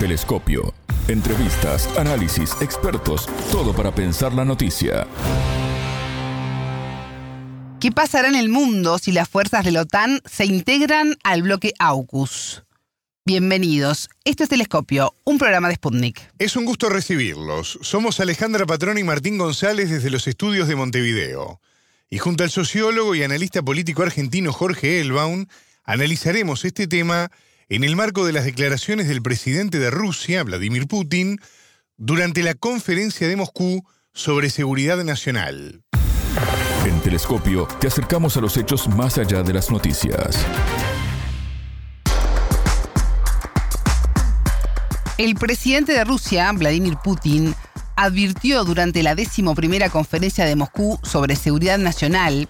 Telescopio. Entrevistas, análisis, expertos, todo para pensar la noticia. ¿Qué pasará en el mundo si las fuerzas de la OTAN se integran al bloque AUKUS? Bienvenidos. Esto es Telescopio, un programa de Sputnik. Es un gusto recibirlos. Somos Alejandra Patrón y Martín González desde los estudios de Montevideo. Y junto al sociólogo y analista político argentino Jorge Elbaum, analizaremos este tema en el marco de las declaraciones del presidente de Rusia, Vladimir Putin, durante la conferencia de Moscú sobre seguridad nacional. En Telescopio te acercamos a los hechos más allá de las noticias. El presidente de Rusia, Vladimir Putin, advirtió durante la decimoprimera conferencia de Moscú sobre seguridad nacional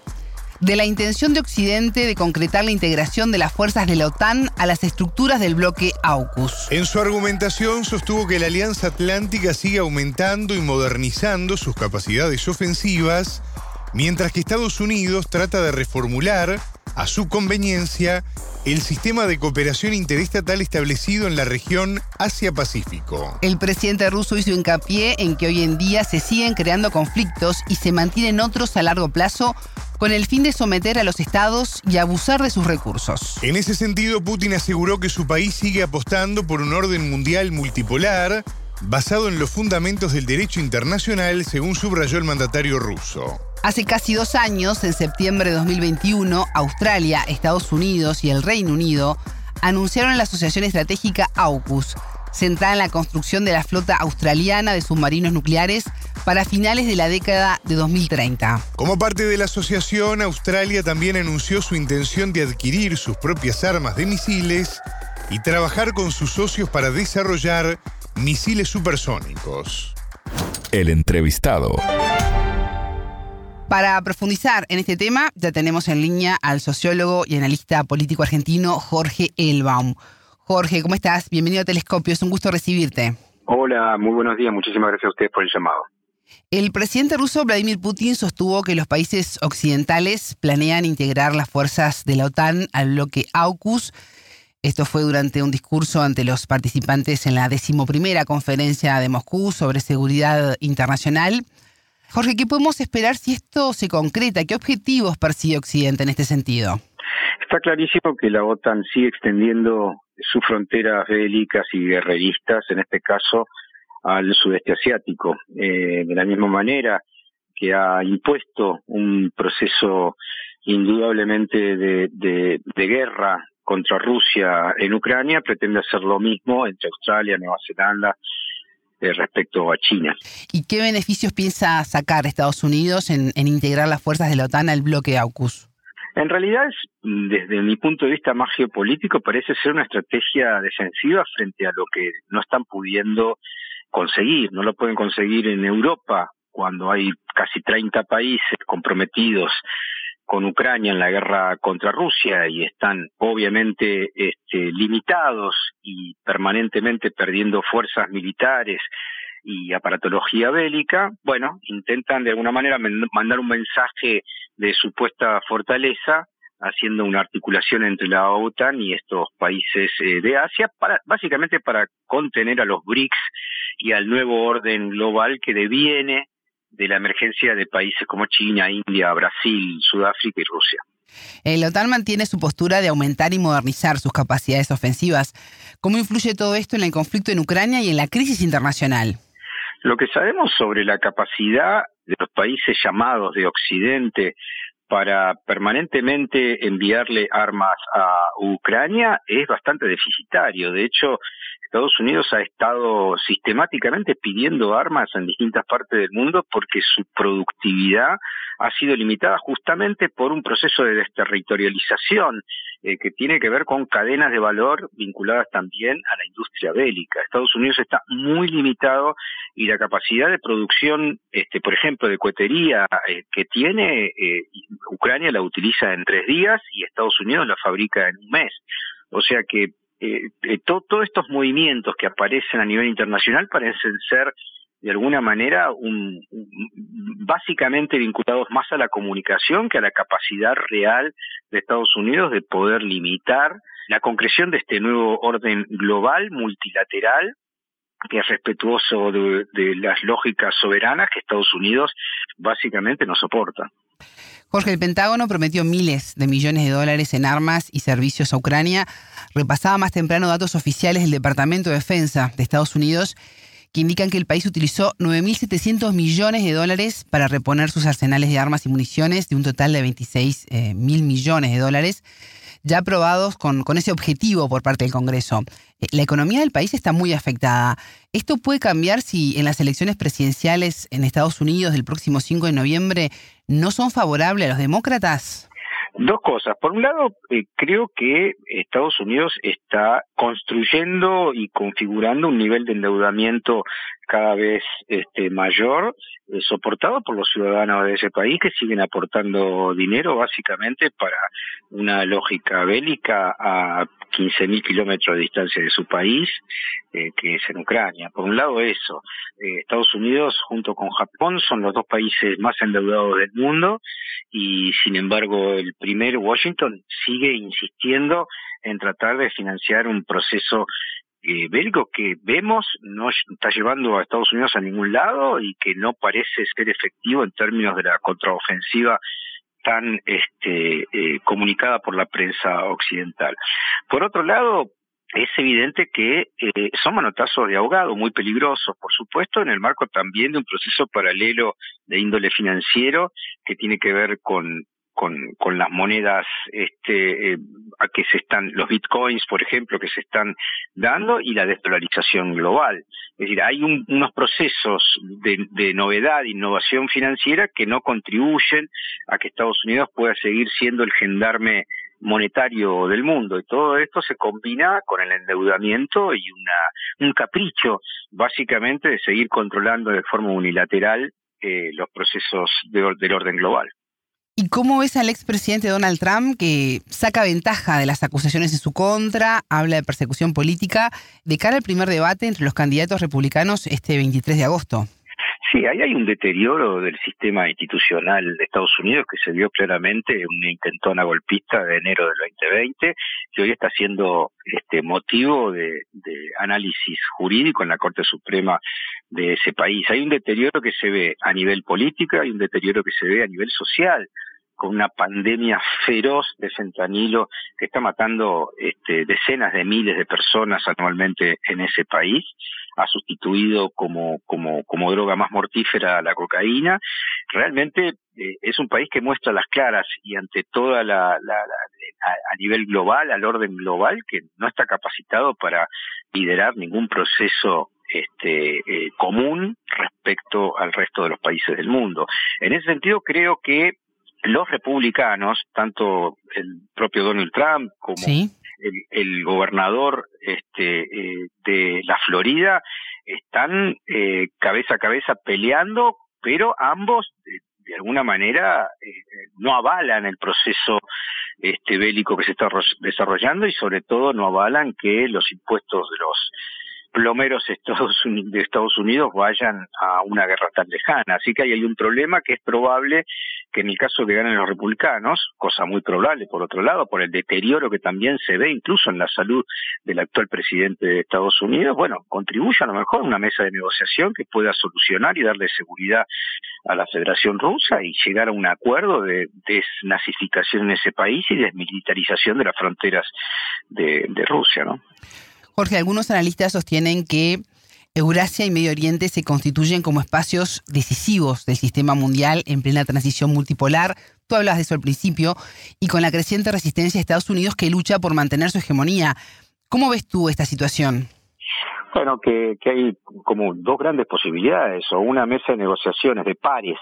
de la intención de Occidente de concretar la integración de las fuerzas de la OTAN a las estructuras del bloque AUKUS. En su argumentación sostuvo que la Alianza Atlántica sigue aumentando y modernizando sus capacidades ofensivas, mientras que Estados Unidos trata de reformular, a su conveniencia, el sistema de cooperación interestatal establecido en la región Asia-Pacífico. El presidente ruso hizo hincapié en que hoy en día se siguen creando conflictos y se mantienen otros a largo plazo con el fin de someter a los estados y abusar de sus recursos. En ese sentido, Putin aseguró que su país sigue apostando por un orden mundial multipolar basado en los fundamentos del derecho internacional, según subrayó el mandatario ruso. Hace casi dos años, en septiembre de 2021, Australia, Estados Unidos y el Reino Unido anunciaron la asociación estratégica AUKUS, centrada en la construcción de la flota australiana de submarinos nucleares para finales de la década de 2030. Como parte de la asociación, Australia también anunció su intención de adquirir sus propias armas de misiles y trabajar con sus socios para desarrollar misiles supersónicos. El entrevistado. Para profundizar en este tema, ya tenemos en línea al sociólogo y analista político argentino Jorge Elbaum. Jorge, ¿cómo estás? Bienvenido a Telescopio, es un gusto recibirte. Hola, muy buenos días, muchísimas gracias a ustedes por el llamado. El presidente ruso Vladimir Putin sostuvo que los países occidentales planean integrar las fuerzas de la OTAN al bloque AUKUS. Esto fue durante un discurso ante los participantes en la decimoprimera conferencia de Moscú sobre seguridad internacional. Jorge, ¿qué podemos esperar si esto se concreta? ¿Qué objetivos persigue Occidente en este sentido? Está clarísimo que la OTAN sigue extendiendo sus fronteras bélicas y guerreristas, en este caso al sudeste asiático. Eh, de la misma manera que ha impuesto un proceso indudablemente de, de, guerra contra Rusia en Ucrania, pretende hacer lo mismo entre Australia, Nueva Zelanda, eh, respecto a China. ¿Y qué beneficios piensa sacar Estados Unidos en, en, integrar las fuerzas de la OTAN al bloque AUKUS? En realidad, desde mi punto de vista más geopolítico, parece ser una estrategia defensiva frente a lo que no están pudiendo conseguir. No lo pueden conseguir en Europa cuando hay casi 30 países comprometidos con Ucrania en la guerra contra Rusia y están obviamente este, limitados y permanentemente perdiendo fuerzas militares y aparatología bélica, bueno, intentan de alguna manera mandar un mensaje de supuesta fortaleza haciendo una articulación entre la OTAN y estos países eh, de Asia para básicamente para contener a los BRICS y al nuevo orden global que deviene de la emergencia de países como China, India, Brasil, Sudáfrica y Rusia. La OTAN mantiene su postura de aumentar y modernizar sus capacidades ofensivas. ¿Cómo influye todo esto en el conflicto en Ucrania y en la crisis internacional? Lo que sabemos sobre la capacidad de los países llamados de Occidente para permanentemente enviarle armas a Ucrania es bastante deficitario. De hecho, Estados Unidos ha estado sistemáticamente pidiendo armas en distintas partes del mundo porque su productividad ha sido limitada justamente por un proceso de desterritorialización eh, que tiene que ver con cadenas de valor vinculadas también a la industria bélica. Estados Unidos está muy limitado y la capacidad de producción, este, por ejemplo, de cohetería eh, que tiene, eh, Ucrania la utiliza en tres días y Estados Unidos la fabrica en un mes. O sea que eh, eh todos estos movimientos que aparecen a nivel internacional parecen ser de alguna manera un, básicamente vinculados más a la comunicación que a la capacidad real de Estados Unidos de poder limitar la concreción de este nuevo orden global, multilateral, que es respetuoso de, las lógicas soberanas que Estados Unidos básicamente no soporta. Jorge, el Pentágono prometió miles de millones de dólares en armas y servicios a Ucrania. Repasaba más temprano datos oficiales del Departamento de Defensa de Estados Unidos que indican que el país utilizó 9.700 millones de dólares para reponer sus arsenales de armas y municiones de un total de 26 eh, mil millones de dólares ya aprobados con, con ese objetivo por parte del Congreso. Eh, la economía del país está muy afectada. ¿Esto puede cambiar si en las elecciones presidenciales en Estados Unidos del próximo 5 de noviembre no son favorables a los demócratas? Dos cosas. Por un lado, eh, creo que Estados Unidos está construyendo y configurando un nivel de endeudamiento cada vez este, mayor, eh, soportado por los ciudadanos de ese país que siguen aportando dinero básicamente para una lógica bélica a 15.000 kilómetros de distancia de su país, eh, que es en Ucrania. Por un lado eso, Estados Unidos junto con Japón son los dos países más endeudados del mundo y sin embargo el primer Washington sigue insistiendo en tratar de financiar un proceso eh, bélico que vemos no está llevando a Estados Unidos a ningún lado y que no parece ser efectivo en términos de la contraofensiva tan este, eh, comunicada por la prensa occidental. Por otro lado, es evidente que eh, son manotazos de ahogado muy peligrosos, por supuesto, en el marco también de un proceso paralelo de índole financiero que tiene que ver con con, con las monedas este, eh, a que se están, los bitcoins, por ejemplo, que se están dando y la desdolarización global. Es decir, hay unos procesos de, de novedad, innovación financiera que no contribuyen a que Estados Unidos pueda seguir siendo el gendarme monetario del mundo y todo esto se combina con el endeudamiento y una un capricho básicamente de seguir controlando de forma unilateral eh, los procesos del orden global. ¿Y cómo ves al expresidente Donald Trump que saca ventaja de las acusaciones en su contra, habla de persecución política, de cara al primer debate entre los candidatos republicanos este 23 de agosto? Sí, ahí hay un deterioro del sistema institucional de Estados Unidos que se vio claramente en una intentona golpista de enero del 2020 que hoy está siendo este motivo de, análisis jurídico en la Corte Suprema de ese país. Hay un deterioro que se ve a nivel político, hay un deterioro que se ve a nivel social con una pandemia feroz de fentanilo que está matando este, decenas de miles de personas anualmente en ese país ha sustituido como, como, como droga más mortífera a la cocaína. Realmente eh, es un país que muestra las claras y ante toda la, a, nivel global, al orden global, que no está capacitado para liderar ningún proceso este, eh, común respecto al resto de los países del mundo. En ese sentido, creo que los republicanos, tanto el propio Donald Trump como el, gobernador este, eh, de la Florida están eh, cabeza a cabeza peleando, pero ambos de, alguna manera eh, no avalan el proceso este bélico que se está desarrollando y sobre todo no avalan que los impuestos de los plomeros de Estados Unidos vayan a una guerra tan lejana. Así que hay un problema que es probable que en el caso que ganen los republicanos, cosa muy probable por otro lado, por el deterioro que también se ve incluso en la salud del actual presidente de Estados Unidos, bueno, contribuya a lo mejor a una mesa de negociación que pueda solucionar y darle seguridad a la Federación Rusa y llegar a un acuerdo de desnazificación en ese país y desmilitarización de las fronteras de, de Rusia, ¿no? Jorge, algunos analistas sostienen que Eurasia y Medio Oriente se constituyen como espacios decisivos del sistema mundial en plena transición multipolar. Tú hablas de eso al principio, y con la creciente resistencia de Estados Unidos que lucha por mantener su hegemonía. ¿Cómo ves tú esta situación? Bueno, que, que hay como dos grandes posibilidades, o una mesa de negociaciones de pares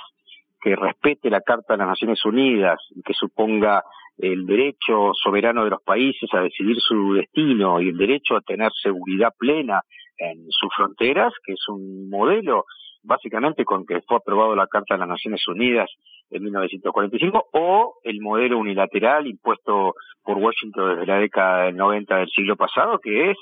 que respete la Carta de las Naciones Unidas y que suponga el derecho soberano de los países a decidir su destino y el derecho a tener seguridad plena en sus fronteras, que es un modelo básicamente con que fue aprobado la Carta de las Naciones Unidas en 1945, o el modelo unilateral impuesto por Washington desde la década del 90 del siglo pasado, que es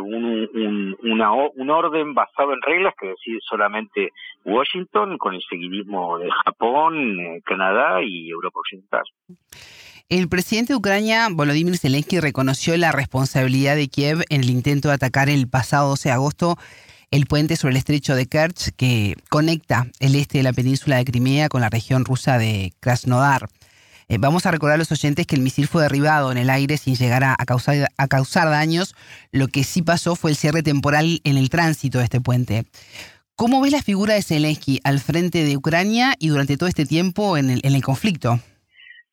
un, un, un orden basado en reglas que decide solamente Washington con el seguidismo de Japón, eh, Canadá y Europa Occidental. El presidente de Ucrania, Volodymyr Zelensky, reconoció la responsabilidad de Kiev en el intento de atacar el pasado 12 de agosto el puente sobre el estrecho de Kerch que conecta el este de la península de Crimea con la región rusa de Krasnodar. Eh, vamos a recordar a los oyentes que el misil fue derribado en el aire sin llegar a, causar, daños. Lo que sí pasó fue el cierre temporal en el tránsito de este puente. ¿Cómo ves la figura de Zelensky al frente de Ucrania y durante todo este tiempo en el, en el conflicto?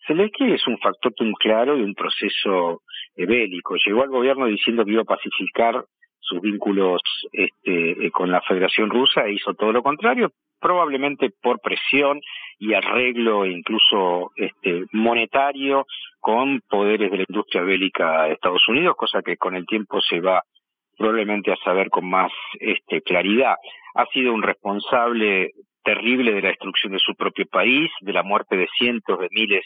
Zelensky es un factotum claro de un proceso bélico. Llegó al gobierno diciendo que iba a pacificar sus vínculos este, eh, con la Federación Rusa e hizo todo lo contrario, probablemente por presión y arreglo incluso este, monetario con poderes de la industria bélica de Estados Unidos, cosa que con el tiempo se va probablemente a saber con más este, claridad. Ha sido un responsable terrible de la destrucción de su propio país, de la muerte de cientos de miles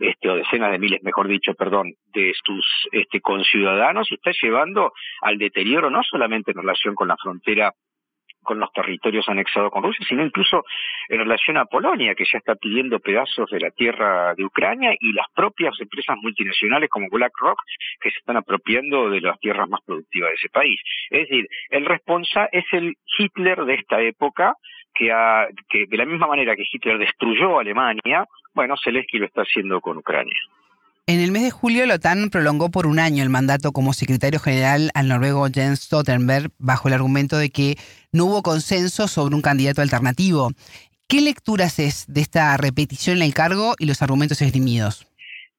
este, o decenas de miles, mejor dicho, perdón, de sus este, conciudadanos y está llevando al deterioro no solamente en relación con la frontera con los territorios anexados con Rusia, sino incluso en relación a Polonia, que ya está pidiendo pedazos de la tierra de Ucrania, y las propias empresas multinacionales como BlackRock, que se están apropiando de las tierras más productivas de ese país. Es decir, el responsable es el Hitler de esta época, que, que de la misma manera que Hitler destruyó Alemania, bueno, Zelensky lo está haciendo con Ucrania. En el mes de julio, la OTAN prolongó por un año el mandato como secretario general al noruego Jens Stoltenberg bajo el argumento de que no hubo consenso sobre un candidato alternativo. ¿Qué lecturas es de esta repetición en el cargo y los argumentos esgrimidos?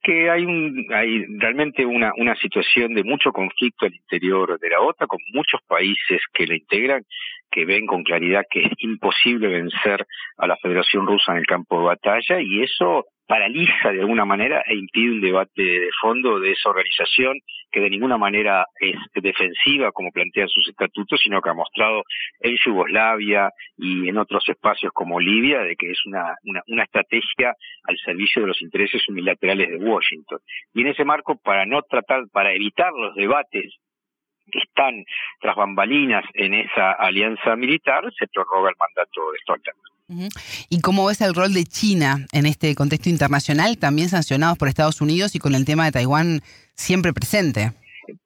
Que hay, un, hay realmente una, una situación de mucho conflicto al interior de la OTAN, con muchos países que la integran, que ven con claridad que es imposible vencer a la Federación Rusa en el campo de batalla, y eso paraliza de alguna manera e impide un debate de fondo de esa organización que de ninguna manera es defensiva como plantean sus estatutos, sino que ha mostrado en Yugoslavia y en otros espacios como Libia de que es una, una, una estrategia al servicio de los intereses unilaterales de Washington. Y en ese marco, para no tratar, para evitar los debates que están tras bambalinas en esa alianza militar, se prorroga el mandato de Stoltenberg. ¿Y cómo ves el rol de China en este contexto internacional, también sancionados por Estados Unidos y con el tema de Taiwán siempre presente?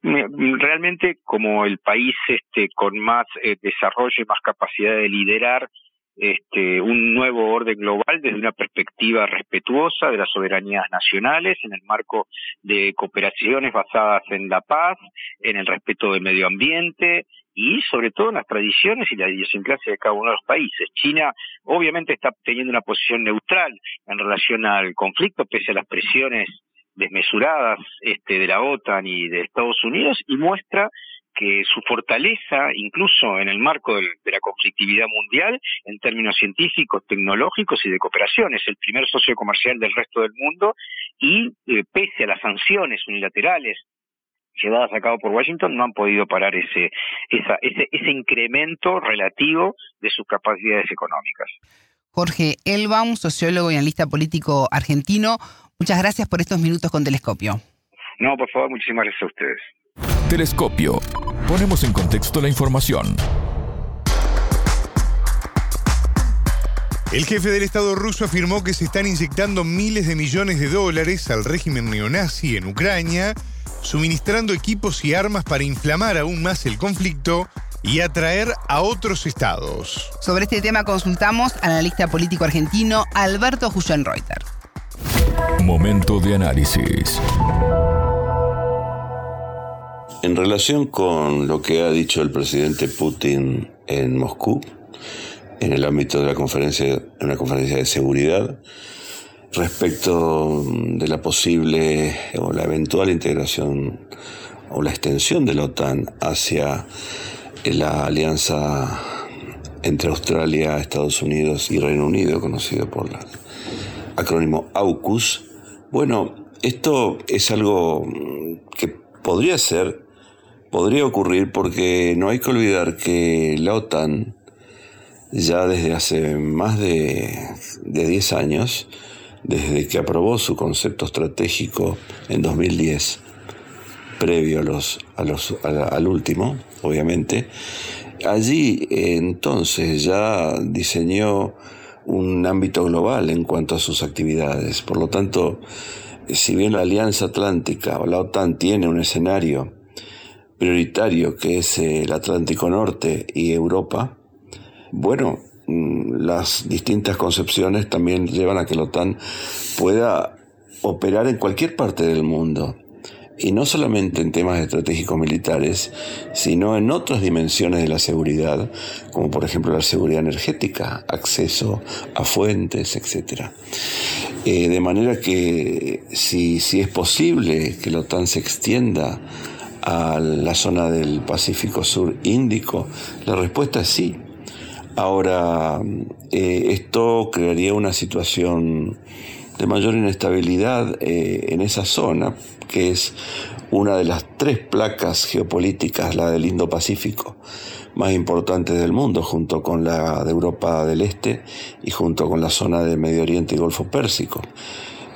Realmente como el país este, con más eh, desarrollo y más capacidad de liderar este, un nuevo orden global desde una perspectiva respetuosa de las soberanías nacionales, en el marco de cooperaciones basadas en la paz, en el respeto del medio ambiente y sobre todo en las tradiciones y la idiosincrasia de cada uno de los países. China obviamente está teniendo una posición neutral en relación al conflicto, pese a las presiones desmesuradas este, de la OTAN y de Estados Unidos, y muestra que su fortaleza, incluso en el marco de la conflictividad mundial, en términos científicos, tecnológicos y de cooperación, es el primer socio comercial del resto del mundo y eh, pese a las sanciones unilaterales llevadas a cabo por Washington no han podido parar ese, esa, ese, ese incremento relativo de sus capacidades económicas. Jorge Elbaum, sociólogo y analista político argentino, muchas gracias por estos minutos con Telescopio. No, por favor, muchísimas gracias a ustedes. Telescopio. Ponemos en contexto la información. El jefe del Estado ruso afirmó que se están inyectando miles de millones de dólares al régimen neonazi en Ucrania, suministrando equipos y armas para inflamar aún más el conflicto y atraer a otros estados. Sobre este tema consultamos al analista político argentino Alberto Huschenreuter. Momento de análisis. En relación con lo que ha dicho el presidente Putin en Moscú, en el ámbito de la conferencia, una conferencia de seguridad, respecto de la posible o la eventual integración o la extensión de la OTAN hacia la alianza entre Australia, Estados Unidos y Reino Unido, conocido por el acrónimo AUKUS. Bueno, esto es algo que podría ser podría ocurrir porque no hay que olvidar que la OTAN ya desde hace más de, 10 años, desde que aprobó su concepto estratégico en 2010, previo a los, a los, al último, obviamente, allí entonces ya diseñó un ámbito global en cuanto a sus actividades. Por lo tanto, si bien la Alianza Atlántica o la OTAN tiene un escenario prioritario que es el Atlántico Norte y Europa, bueno, las distintas concepciones también llevan a que la OTAN pueda operar en cualquier parte del mundo y no solamente en temas estratégicos militares, sino en otras dimensiones de la seguridad, como por ejemplo la seguridad energética, acceso a fuentes, etc. Eh, de manera que si, si es posible que la OTAN se extienda a la zona del Pacífico Sur Índico, la respuesta es sí. Ahora, eh, esto crearía una situación de mayor inestabilidad eh, en esa zona, que es una de las tres placas geopolíticas, la del Indo-Pacífico, más importantes del mundo, junto con la de Europa del Este y junto con la zona de Medio Oriente y Golfo Pérsico.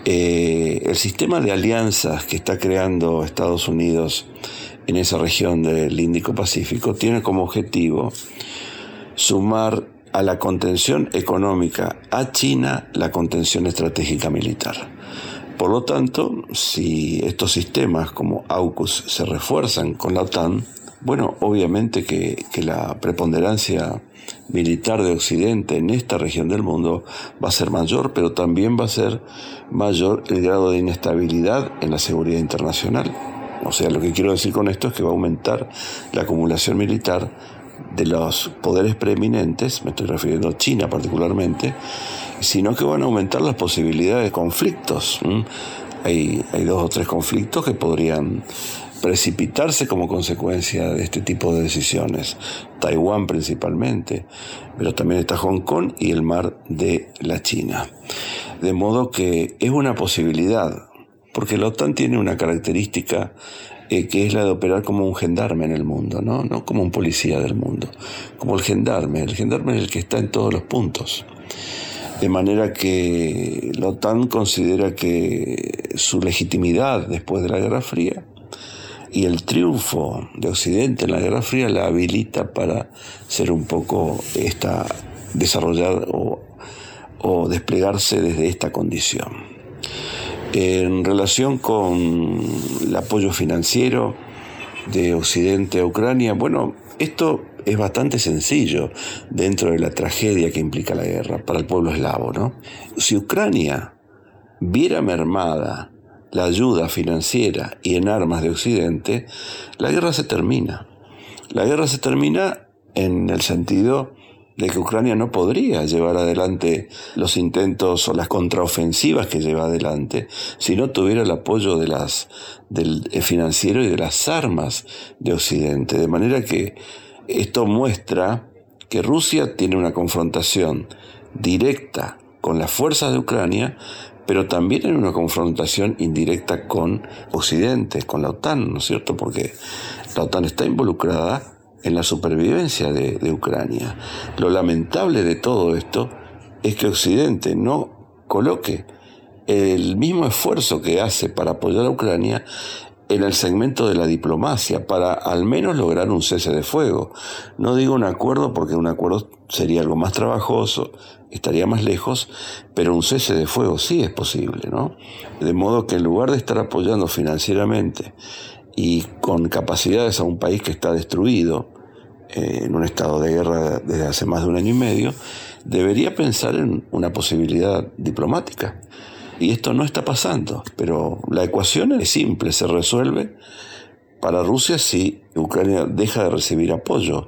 Eh, el sistema de alianzas que está creando Estados Unidos en esa región del Índico-Pacífico tiene como objetivo sumar a la contención económica a China la contención estratégica militar. Por lo tanto, si estos sistemas como AUKUS se refuerzan con la OTAN, bueno, obviamente que, la preponderancia militar de Occidente en esta región del mundo va a ser mayor, pero también va a ser mayor el grado de inestabilidad en la seguridad internacional. O sea, lo que quiero decir con esto es que va a aumentar la acumulación militar de los poderes preeminentes, me estoy refiriendo a China particularmente, sino que van a aumentar las posibilidades de conflictos. Hay, hay dos o tres conflictos que podrían precipitarse como consecuencia de este tipo de decisiones. Taiwán principalmente, pero también está Hong Kong y el mar de la China. De modo que es una posibilidad, porque la OTAN tiene una característica eh, que es la de operar como un gendarme en el mundo, ¿no? no como un policía del mundo, como el gendarme. El gendarme es el que está en todos los puntos. De manera que la OTAN considera que su legitimidad después de la Guerra Fría y el triunfo de Occidente en la Guerra Fría la habilita para ser un poco esta, desarrollar o, o desplegarse desde esta condición. En relación con el apoyo financiero de Occidente a Ucrania, bueno, esto es bastante sencillo dentro de la tragedia que implica la guerra para el pueblo eslavo, ¿no? Si Ucrania viera mermada la ayuda financiera y en armas de Occidente, la guerra se termina. La guerra se termina en el sentido de que Ucrania no podría llevar adelante los intentos o las contraofensivas que lleva adelante si no tuviera el apoyo de las, del financiero y de las armas de Occidente. De manera que esto muestra que Rusia tiene una confrontación directa con las fuerzas de Ucrania, pero también en una confrontación indirecta con Occidente, con la OTAN, ¿no es cierto? Porque la OTAN está involucrada en la supervivencia de, Ucrania. Lo lamentable de todo esto es que Occidente no coloque el mismo esfuerzo que hace para apoyar a Ucrania en el segmento de la diplomacia para al menos lograr un cese de fuego. No digo un acuerdo porque un acuerdo sería algo más trabajoso, estaría más lejos, pero un cese de fuego sí es posible, ¿no? De modo que en lugar de estar apoyando financieramente y con capacidades a un país que está destruido, eh, en un estado de guerra desde hace más de un año y medio, debería pensar en una posibilidad diplomática. Y esto no está pasando, pero la ecuación es simple, se resuelve para Rusia si Ucrania deja de recibir apoyo,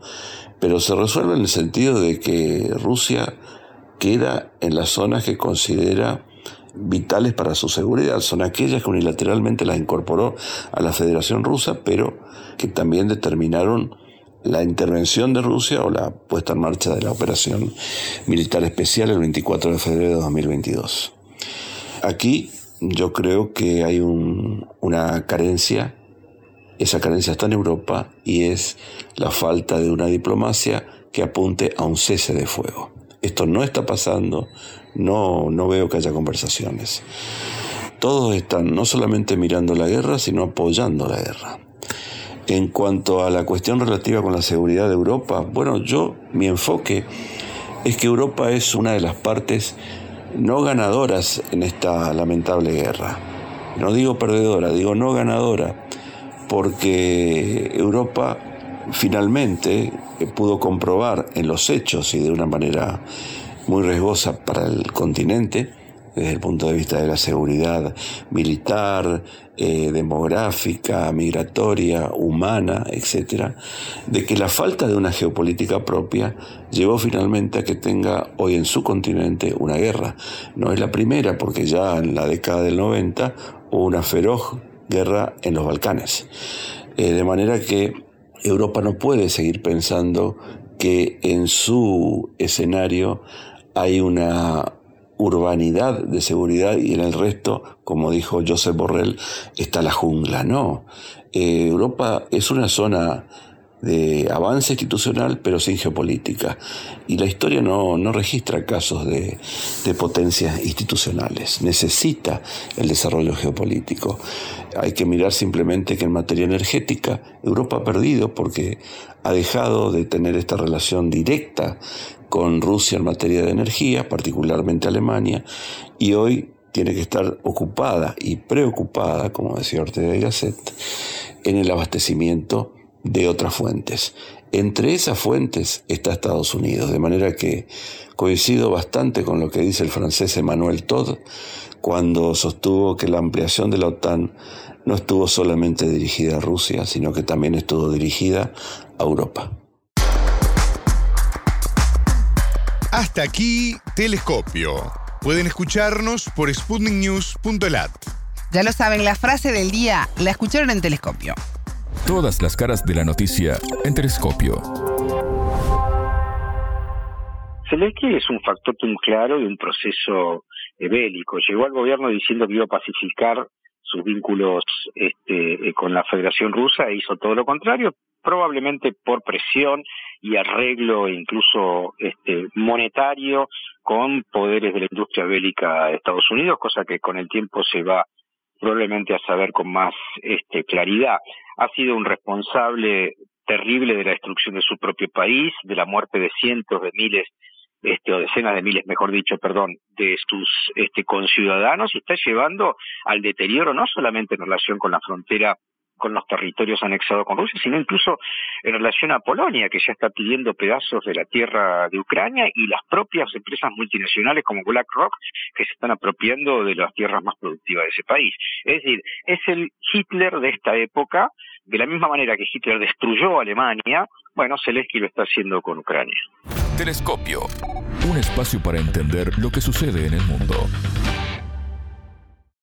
pero se resuelve en el sentido de que Rusia queda en las zonas que considera vitales para su seguridad. Son aquellas que unilateralmente las incorporó a la Federación Rusa, pero que también determinaron la intervención de Rusia o la puesta en marcha de la operación militar especial el 24 de febrero de 2022. Aquí yo creo que hay una carencia, esa carencia está en Europa y es la falta de una diplomacia que apunte a un cese de fuego. Esto no está pasando, no, no veo que haya conversaciones. Todos están no solamente mirando la guerra, sino apoyando la guerra. En cuanto a la cuestión relativa con la seguridad de Europa, bueno, yo, mi enfoque es que Europa es una de las partes no ganadoras en esta lamentable guerra. No digo perdedora, digo no ganadora, porque Europa finalmente pudo comprobar en los hechos y de una manera muy riesgosa para el continente, desde el punto de vista de la seguridad militar, eh, demográfica, migratoria, humana, etc., de que la falta de una geopolítica propia llevó finalmente a que tenga hoy en su continente una guerra. No es la primera, porque ya en la década del 90 hubo una feroz guerra en los Balcanes. Eh, de manera que Europa no puede seguir pensando que en su escenario hay una urbanidad de seguridad y en el resto, como dijo Joseph Borrell, está la jungla. No, eh, Europa es una zona de avance institucional, pero sin geopolítica. Y la historia no, registra casos de, de, potencias institucionales. Necesita el desarrollo geopolítico. Hay que mirar simplemente que en materia energética Europa ha perdido porque ha dejado de tener esta relación directa con Rusia en materia de energía, particularmente Alemania, y hoy tiene que estar ocupada y preocupada, como decía Ortega Gasset, en el abastecimiento de otras fuentes. Entre esas fuentes está Estados Unidos, de manera que coincido bastante con lo que dice el francés Emmanuel Todd cuando sostuvo que la ampliación de la OTAN no estuvo solamente dirigida a Rusia, sino que también estuvo dirigida a Europa. Hasta aquí, Telescopio. Pueden escucharnos por sputniknews.lat. Ya lo saben, la frase del día la escucharon en Telescopio. Todas las caras de la noticia en Telescopio. Zelensky es un factor muy claro de un proceso bélico. Llegó al gobierno diciendo que iba a pacificar sus vínculos este, eh, con la Federación Rusa e hizo todo lo contrario, probablemente por presión y arreglo incluso este, monetario con poderes de la industria bélica de Estados Unidos, cosa que con el tiempo se va probablemente a saber con más este, claridad. Ha sido un responsable terrible de la destrucción de su propio país, de la muerte de cientos de miles este, o decenas de miles, mejor dicho, perdón, de sus este, conciudadanos y está llevando al deterioro no solamente en relación con la frontera con los territorios anexados con Rusia, sino incluso en relación a Polonia, que ya está pidiendo pedazos de la tierra de Ucrania, y las propias empresas multinacionales como BlackRock, que se están apropiando de las tierras más productivas de ese país. Es decir, es el Hitler de esta época, de la misma manera que Hitler destruyó Alemania, bueno, Zelensky lo está haciendo con Ucrania. Telescopio. Un espacio para entender lo que sucede en el mundo.